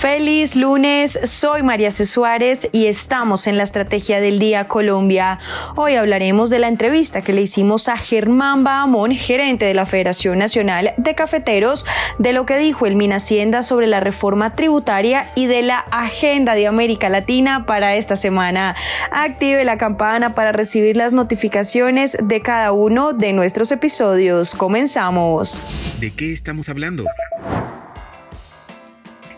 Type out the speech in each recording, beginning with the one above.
Feliz lunes, soy María C. Suárez y estamos en la Estrategia del Día Colombia. Hoy hablaremos de la entrevista que le hicimos a Germán Bahamón, gerente de la Federación Nacional de Cafeteros, de lo que dijo el Hacienda sobre la reforma tributaria y de la agenda de América Latina para esta semana. Active la campana para recibir las notificaciones de cada uno de nuestros episodios. Comenzamos. ¿De qué estamos hablando?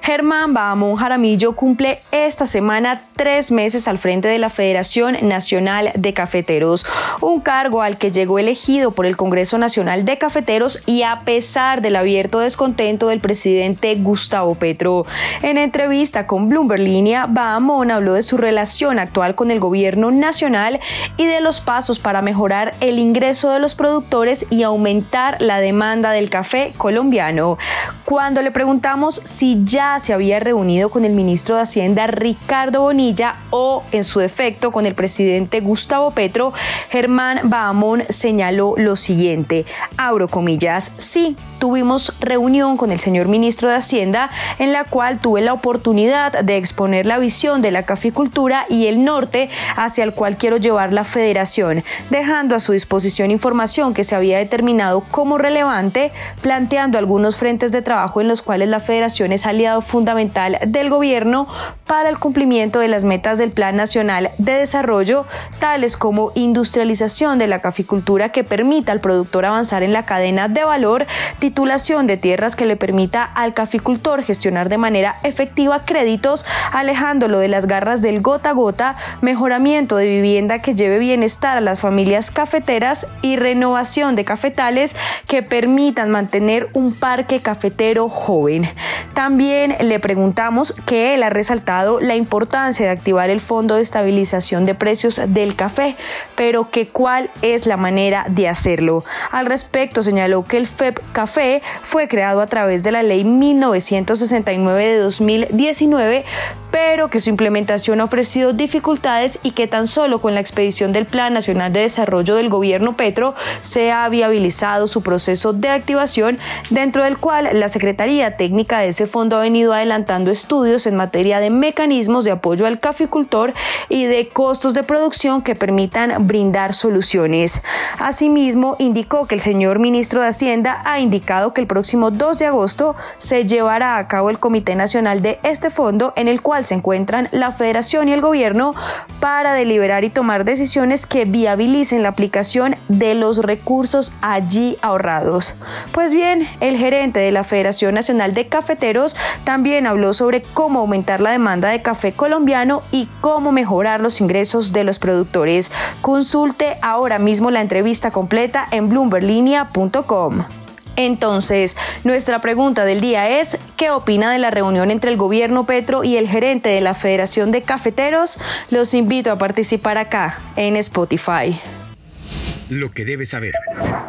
Germán Bahamón Jaramillo cumple esta semana tres meses al frente de la Federación Nacional de Cafeteros, un cargo al que llegó elegido por el Congreso Nacional de Cafeteros y a pesar del abierto descontento del presidente Gustavo Petro. En entrevista con Bloomberg Línea, Bahamón habló de su relación actual con el gobierno nacional y de los pasos para mejorar el ingreso de los productores y aumentar la demanda del café colombiano. Cuando le preguntamos si ya se había reunido con el ministro de Hacienda Ricardo Bonilla o, en su defecto, con el presidente Gustavo Petro, Germán Bahamón señaló lo siguiente, abro comillas, sí, tuvimos reunión con el señor ministro de Hacienda en la cual tuve la oportunidad de exponer la visión de la caficultura y el norte hacia el cual quiero llevar la federación, dejando a su disposición información que se había determinado como relevante, planteando algunos frentes de trabajo en los cuales la federación es aliado fundamental del gobierno para el cumplimiento de las metas del Plan Nacional de Desarrollo, tales como industrialización de la caficultura que permita al productor avanzar en la cadena de valor, titulación de tierras que le permita al caficultor gestionar de manera efectiva créditos, alejándolo de las garras del gota a gota, mejoramiento de vivienda que lleve bienestar a las familias cafeteras y renovación de cafetales que permitan mantener un parque cafetero joven. También le preguntamos que él ha resaltado la importancia de activar el Fondo de Estabilización de Precios del Café, pero que cuál es la manera de hacerlo. Al respecto, señaló que el FEP Café fue creado a través de la Ley 1969 de 2019, pero que su implementación ha ofrecido dificultades y que tan solo con la expedición del Plan Nacional de Desarrollo del Gobierno Petro se ha viabilizado su proceso de activación, dentro del cual la Secretaría Técnica de ese fondo ha venido adelantando estudios en materia de mecanismos de apoyo al caficultor y de costos de producción que permitan brindar soluciones. Asimismo, indicó que el señor ministro de Hacienda ha indicado que el próximo 2 de agosto se llevará a cabo el Comité Nacional de este fondo en el cual se encuentran la Federación y el Gobierno para deliberar y tomar decisiones que viabilicen la aplicación de los recursos allí ahorrados. Pues bien, el gerente de la Federación Nacional de Cafeteros también habló sobre cómo aumentar la demanda de café colombiano y cómo mejorar los ingresos de los productores. Consulte ahora mismo la entrevista completa en bloomberlinia.com. Entonces, nuestra pregunta del día es, ¿qué opina de la reunión entre el gobierno Petro y el gerente de la Federación de Cafeteros? Los invito a participar acá en Spotify. Lo que debes saber.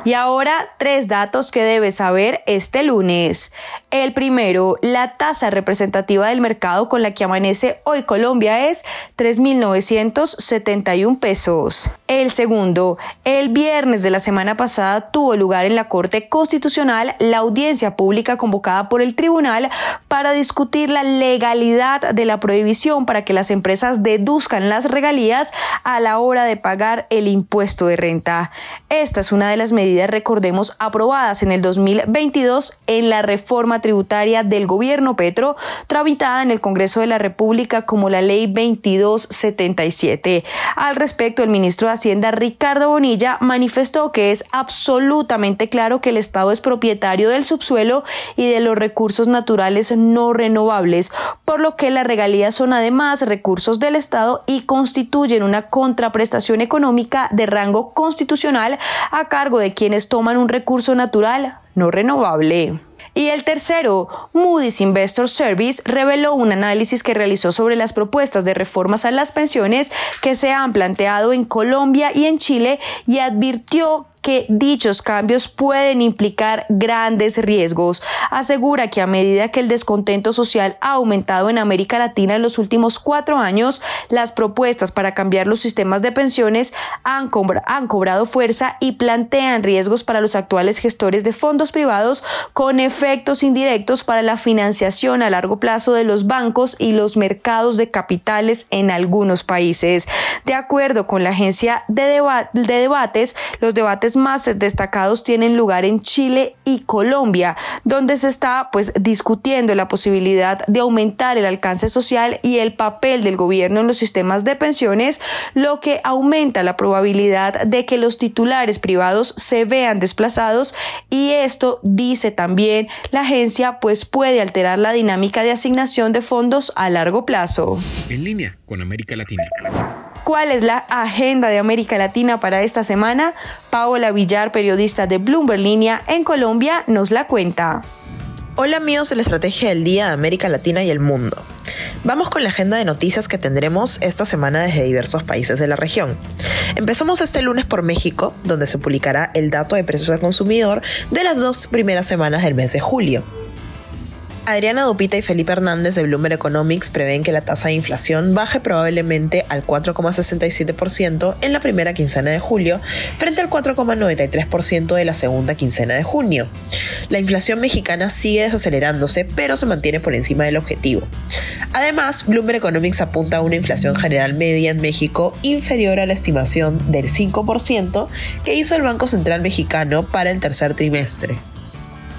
Y ahora tres datos que debes saber este lunes. El primero, la tasa representativa del mercado con la que amanece hoy Colombia es 3.971 pesos. El segundo, el viernes de la semana pasada tuvo lugar en la Corte Constitucional la audiencia pública convocada por el tribunal para discutir la legalidad de la prohibición para que las empresas deduzcan las regalías a la hora de pagar el impuesto de renta. Esta es una de las medidas, recordemos, aprobadas en el 2022 en la reforma tributaria del gobierno Petro, tramitada en el Congreso de la República como la Ley 2277. Al respecto, el ministro de Hacienda, Ricardo Bonilla, manifestó que es absolutamente claro que el Estado es propietario del subsuelo y de los recursos naturales no renovables, por lo que las regalías son además recursos del Estado y constituyen una contraprestación económica de rango constitucional a cargo de quienes toman un recurso natural no renovable. Y el tercero, Moody's Investor Service reveló un análisis que realizó sobre las propuestas de reformas a las pensiones que se han planteado en Colombia y en Chile y advirtió que dichos cambios pueden implicar grandes riesgos. Asegura que a medida que el descontento social ha aumentado en América Latina en los últimos cuatro años, las propuestas para cambiar los sistemas de pensiones han, han cobrado fuerza y plantean riesgos para los actuales gestores de fondos privados con efectos indirectos para la financiación a largo plazo de los bancos y los mercados de capitales en algunos países. De acuerdo con la agencia de, de debates, los debates más destacados tienen lugar en Chile y Colombia, donde se está pues discutiendo la posibilidad de aumentar el alcance social y el papel del gobierno en los sistemas de pensiones, lo que aumenta la probabilidad de que los titulares privados se vean desplazados y esto dice también la agencia pues puede alterar la dinámica de asignación de fondos a largo plazo. En línea con América Latina. ¿Cuál es la agenda de América Latina para esta semana? Paola Villar, periodista de Bloomberg Línea en Colombia, nos la cuenta. Hola amigos de la Estrategia del Día de América Latina y el Mundo. Vamos con la agenda de noticias que tendremos esta semana desde diversos países de la región. Empezamos este lunes por México, donde se publicará el dato de precios al consumidor de las dos primeras semanas del mes de julio. Adriana Dupita y Felipe Hernández de Bloomberg Economics prevén que la tasa de inflación baje probablemente al 4,67% en la primera quincena de julio, frente al 4,93% de la segunda quincena de junio. La inflación mexicana sigue desacelerándose, pero se mantiene por encima del objetivo. Además, Bloomberg Economics apunta a una inflación general media en México inferior a la estimación del 5% que hizo el Banco Central Mexicano para el tercer trimestre.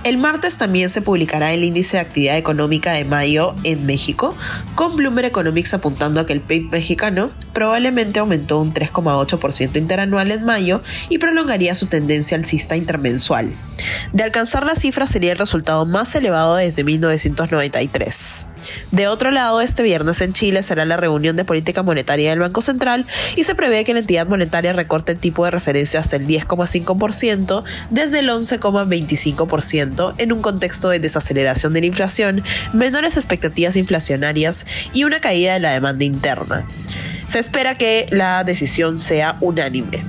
El martes también se publicará el índice de actividad económica de mayo en México, con Bloomberg Economics apuntando a que el PIB mexicano probablemente aumentó un 3,8% interanual en mayo y prolongaría su tendencia alcista intermensual. De alcanzar la cifra sería el resultado más elevado desde 1993. De otro lado, este viernes en Chile será la reunión de política monetaria del Banco Central y se prevé que la entidad monetaria recorte el tipo de referencia hasta el 10,5% desde el 11,25% en un contexto de desaceleración de la inflación, menores expectativas inflacionarias y una caída de la demanda interna. Se espera que la decisión sea unánime.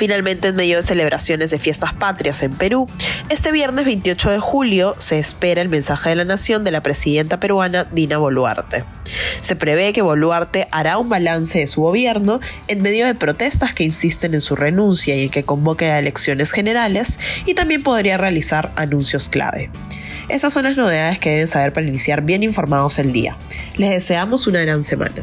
Finalmente, en medio de celebraciones de fiestas patrias en Perú, este viernes 28 de julio se espera el mensaje de la nación de la presidenta peruana Dina Boluarte. Se prevé que Boluarte hará un balance de su gobierno en medio de protestas que insisten en su renuncia y en que convoque a elecciones generales y también podría realizar anuncios clave. Esas son las novedades que deben saber para iniciar bien informados el día. Les deseamos una gran semana.